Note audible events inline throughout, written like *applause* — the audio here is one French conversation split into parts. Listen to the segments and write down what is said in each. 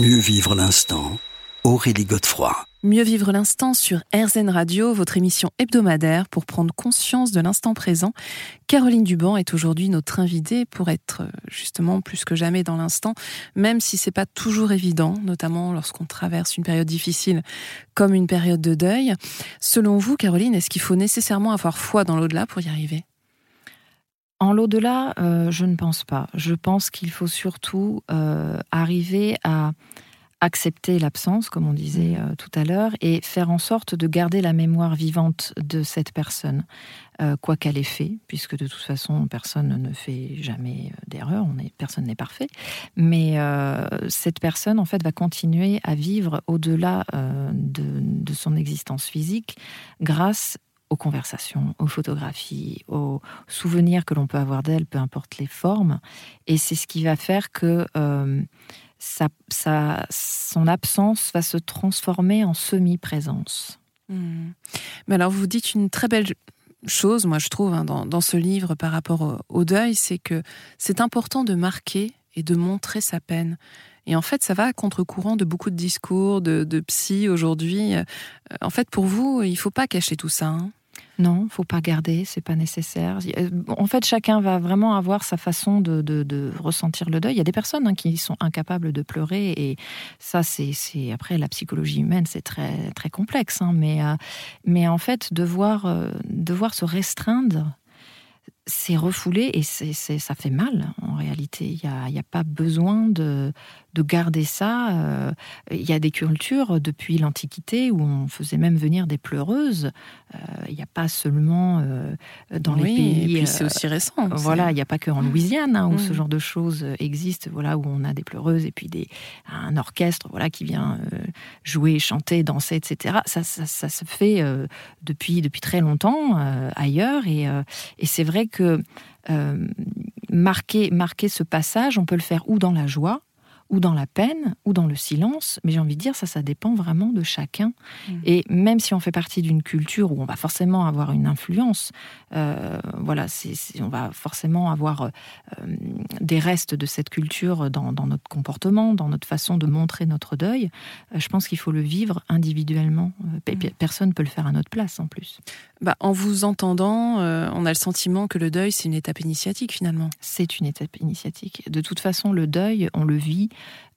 Mieux vivre l'instant, Aurélie Godefroy. Mieux vivre l'instant sur RZN Radio, votre émission hebdomadaire pour prendre conscience de l'instant présent. Caroline Duban est aujourd'hui notre invitée pour être euh, justement plus que jamais dans l'instant, même si c'est pas toujours évident, notamment lorsqu'on traverse une période difficile comme une période de deuil. Selon vous, Caroline, est-ce qu'il faut nécessairement avoir foi dans l'au-delà pour y arriver? En l'au-delà, euh, je ne pense pas. Je pense qu'il faut surtout euh, arriver à accepter l'absence, comme on disait euh, tout à l'heure, et faire en sorte de garder la mémoire vivante de cette personne, quoi qu'elle ait fait, puisque de toute façon, personne ne fait jamais d'erreur, personne n'est parfait. Mais cette personne, en fait, va continuer à vivre au-delà de, de, son existence physique grâce aux conversations, aux photographies, aux souvenirs que l'on peut avoir d'elle, peu importe les formes. Et c'est ce qui va faire que euh, son absence va se transformer en semi-présence. Hmm. Mais alors, vous dites une très belle chose, moi je trouve, hein, dans, ce livre par rapport au, deuil, c'est que c'est important de marquer et de montrer sa peine. Et en fait, ça va à contre-courant de beaucoup de discours, de, de psy aujourd'hui. Euh, en fait, pour vous, il ne faut pas cacher tout ça. Hein. Non, faut pas garder, c'est pas nécessaire. En fait, chacun va vraiment avoir sa façon de, ressentir le deuil. Il y a des personnes hein, qui sont incapables de pleurer et ça, c'est après la psychologie humaine, c'est très très complexe. Hein. mais euh, mais en fait, devoir euh, devoir se restreindre c'est refoulé et c'est, ça fait mal en réalité. Il n'y a, a, pas besoin de, de garder ça. Euh, il y a des cultures depuis l'Antiquité où on faisait même venir des pleureuses. Euh, il n'y a pas seulement euh, dans les pays. Et puis c'est aussi récent. Voilà, il n'y a pas que en Louisiane hein, où ce genre de choses existe. Voilà, où on a des pleureuses et puis des, un orchestre voilà qui vient jouer, chanter, danser, etc. Ça, ça, se fait depuis depuis très longtemps ailleurs et, et c'est vrai que marquer, marquer ce passage, on peut le faire ou dans la joie, ou dans la peine, ou dans le silence. Mais j'ai envie de dire, ça, ça dépend vraiment de chacun. Mmh. Et même si on fait partie d'une culture où on va forcément avoir une influence, euh, voilà, on va forcément avoir euh, des restes de cette culture dans, notre comportement, dans notre façon de montrer notre deuil. Euh, je pense qu'il faut le vivre individuellement. Mmh. Personne ne peut le faire à notre place en plus. Bah, en vous entendant, on a le sentiment que le deuil, c'est une étape initiatique finalement. C'est une étape initiatique. De toute façon, le deuil, on le vit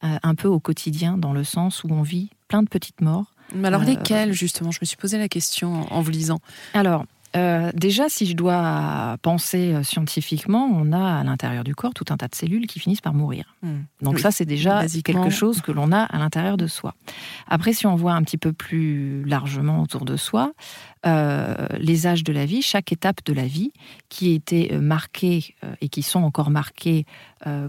euh, un peu au quotidien, dans le sens où on vit plein de petites morts. Mais alors euh, lesquelles, justement? Je me suis posé la question en vous lisant. Alors, euh, déjà, si je dois penser scientifiquement, on a à l'intérieur du corps tout un tas de cellules qui finissent par mourir. Hmm. Donc ça, c'est déjà quelque chose que l'on a à l'intérieur de soi. Après, si on voit un petit peu plus largement autour de soi, euh, les âges de la vie, chaque étape de la vie qui était euh, marquée euh, et qui sont encore marquées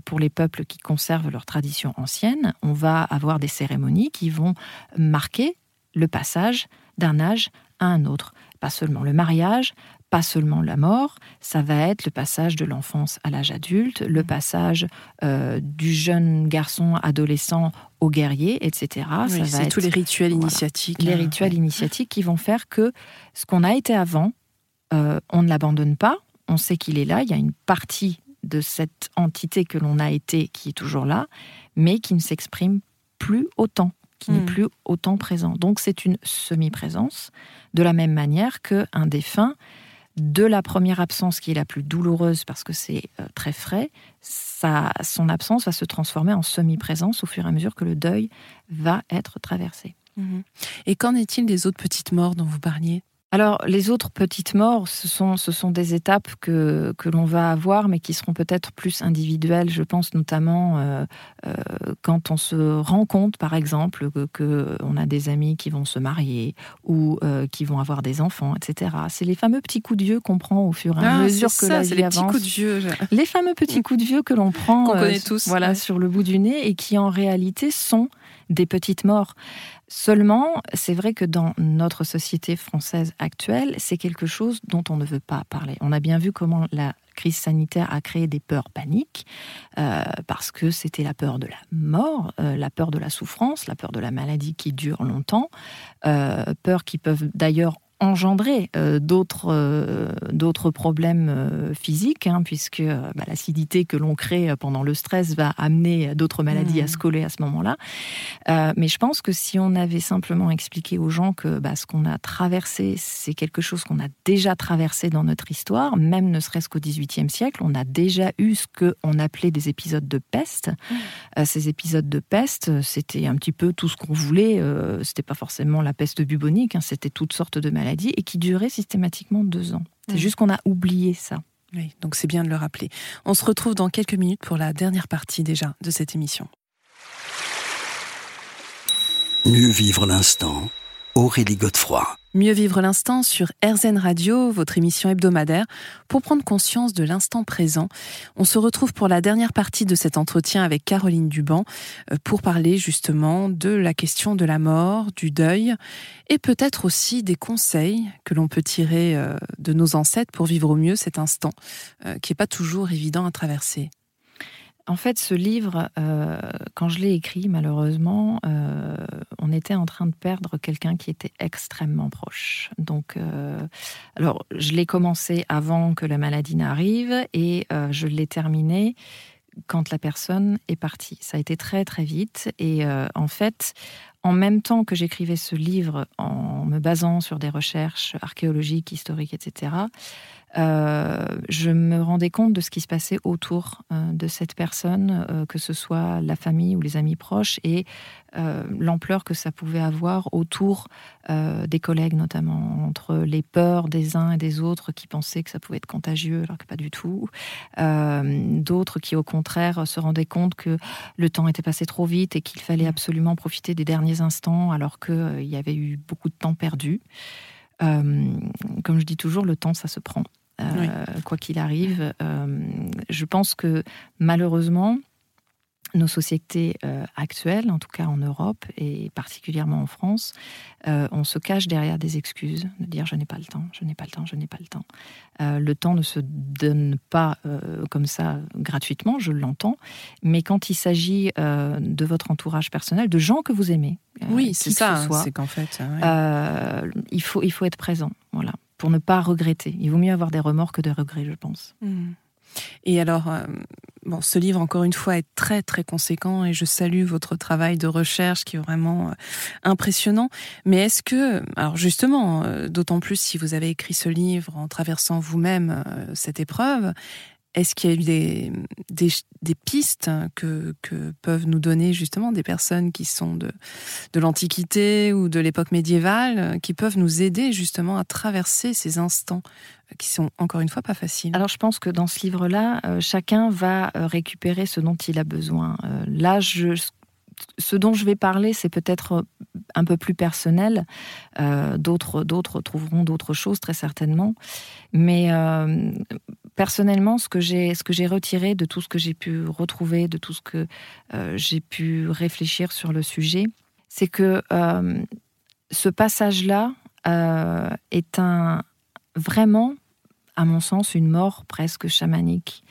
pour les peuples qui conservent leurs traditions anciennes, on va avoir des cérémonies qui vont marquer le passage d'un âge à un autre. Pas seulement le mariage, pas seulement la mort, ça va être le passage de l'enfance à l'âge adulte, le mmh. passage euh, du jeune garçon adolescent au guerrier, etc. ça va tous les rituels initiatiques. Les rituels initiatiques qui vont faire que ce qu'on a été avant, euh, on ne l'abandonne pas, on sait qu'il est là, il y a une partie de cette entité que l'on a été qui est toujours là, mais qui ne s'exprime plus autant qui n'est mmh. plus autant présent. Donc c'est une semi-présence, de la même manière qu'un défunt de la première absence qui est la plus douloureuse parce que c'est euh, très frais, son absence va se transformer en semi-présence au fur et à mesure que le deuil va être traversé. Mhm. Et qu'en est-il des autres petites morts dont vous parliez? Alors, les autres petites morts, ce sont, ce sont des étapes que, que l'on va avoir, mais qui seront peut-être plus individuelles. Je pense notamment euh, euh, quand on se rend compte, par exemple, que, on a des amis qui vont se marier ou euh, qui vont avoir des enfants, etc. C'est les fameux petits coups de vieux qu'on prend au fur et à ah, mesure que ça, la vie les avance. Petits coups de vieux. Les fameux petits coups de vieux que l'on prend, qu'on connaît tous, voilà, sur le bout du nez et qui en réalité sont des petites morts. Seulement, c'est vrai que dans notre société française actuelle, c'est quelque chose dont on ne veut pas parler. On a bien vu comment la crise sanitaire a créé des peurs paniques, euh, parce que c'était la peur de la mort, euh, la peur de la souffrance, la peur de la maladie qui dure longtemps, euh, peurs qui peuvent d'ailleurs engendré euh, d'autres euh, d'autres problèmes euh, physiques, hein, puisque bah, l'acidité que l'on crée pendant le stress va amener d'autres maladies à mmh. se coller à ce moment-là. mais je pense que si on avait simplement expliqué aux gens que bah, ce qu'on a traversé, c'est quelque chose qu'on a déjà traversé dans notre histoire, même ne serait-ce qu'au XVIIIe siècle, on a déjà eu ce qu'on appelait des épisodes de peste. Mmh. ces épisodes de peste, c'était un petit peu tout ce qu'on voulait. c'était pas forcément la peste bubonique, hein, c'était toutes sortes de maladies et qui durait systématiquement deux ans. C'est juste qu'on a oublié ça. Oui, donc c'est bien de le rappeler. On se retrouve dans quelques minutes pour la dernière partie déjà de cette émission. Mieux vivre l'instant, Aurélie Godefroy. Mieux vivre l'instant sur RZN Radio, votre émission hebdomadaire, pour prendre conscience de l'instant présent. On se retrouve pour la dernière partie de cet entretien avec Caroline Duban euh, pour parler justement de la question de la mort, du deuil et peut-être aussi des conseils que l'on peut tirer euh, de nos ancêtres pour vivre au mieux cet instant euh, qui n'est pas toujours évident à traverser. En fait, ce livre, euh, quand je l'ai écrit, malheureusement, euh, on était en train de perdre quelqu'un qui était extrêmement proche. Donc, euh, alors, je l'ai commencé avant que la maladie n'arrive et je l'ai terminé quand la personne est partie. Ça a été très très vite et en fait, en même temps que j'écrivais ce livre en me basant sur des recherches archéologiques, historiques, etc., euh, je me rendais compte de ce qui se passait autour euh, de cette personne, euh, que ce soit la famille ou les amis proches, et l'ampleur que ça pouvait avoir autour des collègues, notamment entre les peurs des uns et des autres qui pensaient que ça pouvait être contagieux, alors que pas du tout. D'autres qui, au contraire, se rendaient compte que le temps était passé trop vite et qu'il fallait absolument profiter des derniers instants, alors qu'il y avait eu beaucoup de temps perdu. comme je dis toujours, le temps, ça se prend. Euh, quoi qu'il arrive. Euh, je pense que malheureusement, nos sociétés euh, actuelles, en tout cas en Europe et particulièrement en France, on se cache derrière des excuses, de dire je n'ai pas le temps, je n'ai pas le temps, je n'ai pas le temps. le temps ne se donne pas comme ça gratuitement, je l'entends, mais quand il s'agit de votre entourage personnel, de gens que vous aimez, oui, c'est ça, c'est qu'en fait, il faut il faut être présent, voilà pour ne pas regretter. Il vaut mieux avoir des remords que des regrets, je pense. Hmm. Et alors, euh, bon, ce livre, encore une fois, est très, très conséquent et je salue votre travail de recherche qui est vraiment euh, impressionnant. Mais est-ce que, alors justement, euh, d'autant plus si vous avez écrit ce livre en traversant vous-même cette épreuve, est-ce qu'il y a eu des, des, pistes que, que, peuvent nous donner justement des personnes qui sont de, de l'Antiquité ou de l'époque médiévale, qui peuvent nous aider justement à traverser ces instants qui sont encore une fois pas faciles? Alors je pense que dans ce livre-là, euh, chacun va euh, récupérer ce dont il a besoin. Euh, là, ce dont je vais parler, c'est peut-être un peu plus personnel. d'autres trouveront d'autres choses très certainement. Mais personnellement, ce que j'ai, ce que j'ai retiré de tout ce que j'ai pu retrouver, de tout ce que euh, j'ai pu réfléchir sur le sujet, c'est que euh, ce passage-là euh, est un vraiment, à mon sens, une mort presque chamanique.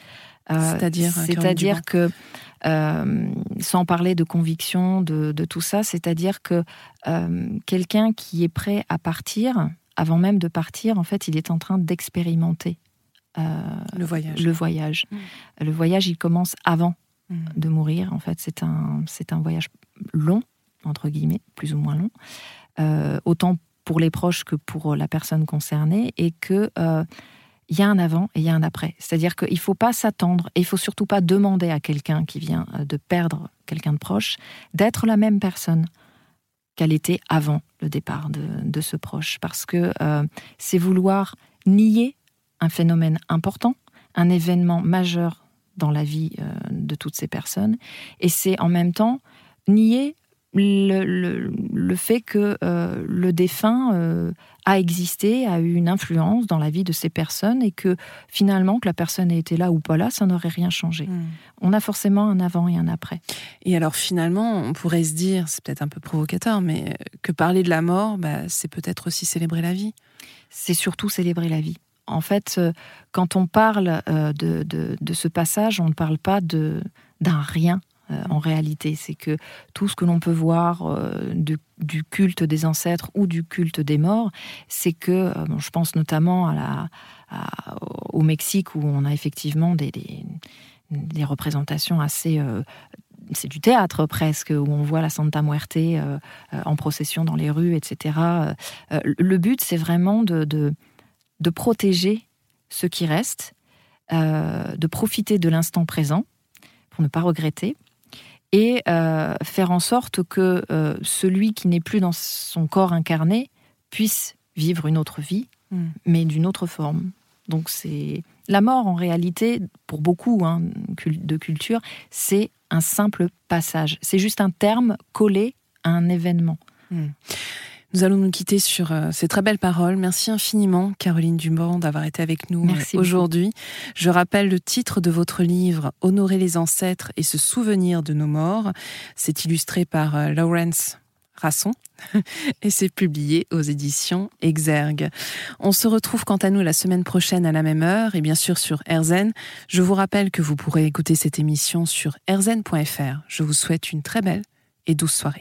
c'est-à-dire, c'est-à-dire que sans parler de conviction, de, de tout ça, c'est-à-dire que quelqu'un qui est prêt à partir, avant même de partir, en fait, il est en train d'expérimenter le voyage. Le voyage. Mm. Le voyage, il commence avant mm. de mourir. En fait, c'est un, c'est un voyage long, entre guillemets, plus ou moins long, euh, autant pour les proches que pour la personne concernée, et que euh, il y a un avant et il y a un après. C'est-à-dire qu'il ne faut pas s'attendre et il faut surtout pas demander à quelqu'un qui vient de perdre quelqu'un de proche d'être la même personne qu'elle était avant le départ de, de ce proche. Parce que c'est vouloir nier un phénomène important, un événement majeur dans la vie euh, de toutes ces personnes. Et c'est en même temps nier le, fait que euh, le défunt euh, a existé, a eu une influence dans la vie de ces personnes et que finalement, que la personne ait été là ou pas là, ça n'aurait rien changé. Hmm. On a forcément un avant et un après. Et alors finalement, on pourrait se dire, c'est peut-être un peu provocateur, mais que parler de la mort, bah, c'est peut-être aussi célébrer la vie. C'est surtout célébrer la vie. En fait, euh, quand on parle euh, de, ce passage, on ne parle pas d'un rien en réalité. C'est que tout ce que l'on peut voir du culte des ancêtres ou du culte des morts, c'est que, je pense notamment au Mexique où on a effectivement des, des, représentations assez c'est du théâtre presque, où on voit la Santa Muerte euh, euh, en procession dans les rues, etc. Euh, le but, c'est vraiment de, de, protéger ce qui reste, de profiter de l'instant présent pour ne pas regretter, et faire en sorte que celui qui n'est plus dans son corps incarné puisse vivre une autre vie, hmm. mais d'une autre forme. Donc c'est la mort en réalité, pour beaucoup hein, de cultures, c'est un simple passage. C'est juste un terme collé à un événement. Hmm. Nous allons nous quitter sur euh, ces très belles paroles. Merci infiniment, Caroline Dumont, d'avoir été avec nous euh, aujourd'hui. Je rappelle le titre de votre livre, Honorer les ancêtres et se souvenir de nos morts. C'est illustré par euh, Lawrence Rasson *laughs* et c'est publié aux éditions Exergue. On se retrouve quant à nous la semaine prochaine à la même heure et bien sûr sur RZN. Je vous rappelle que vous pourrez écouter cette émission sur rzn.fr. Je vous souhaite une très belle et douce soirée.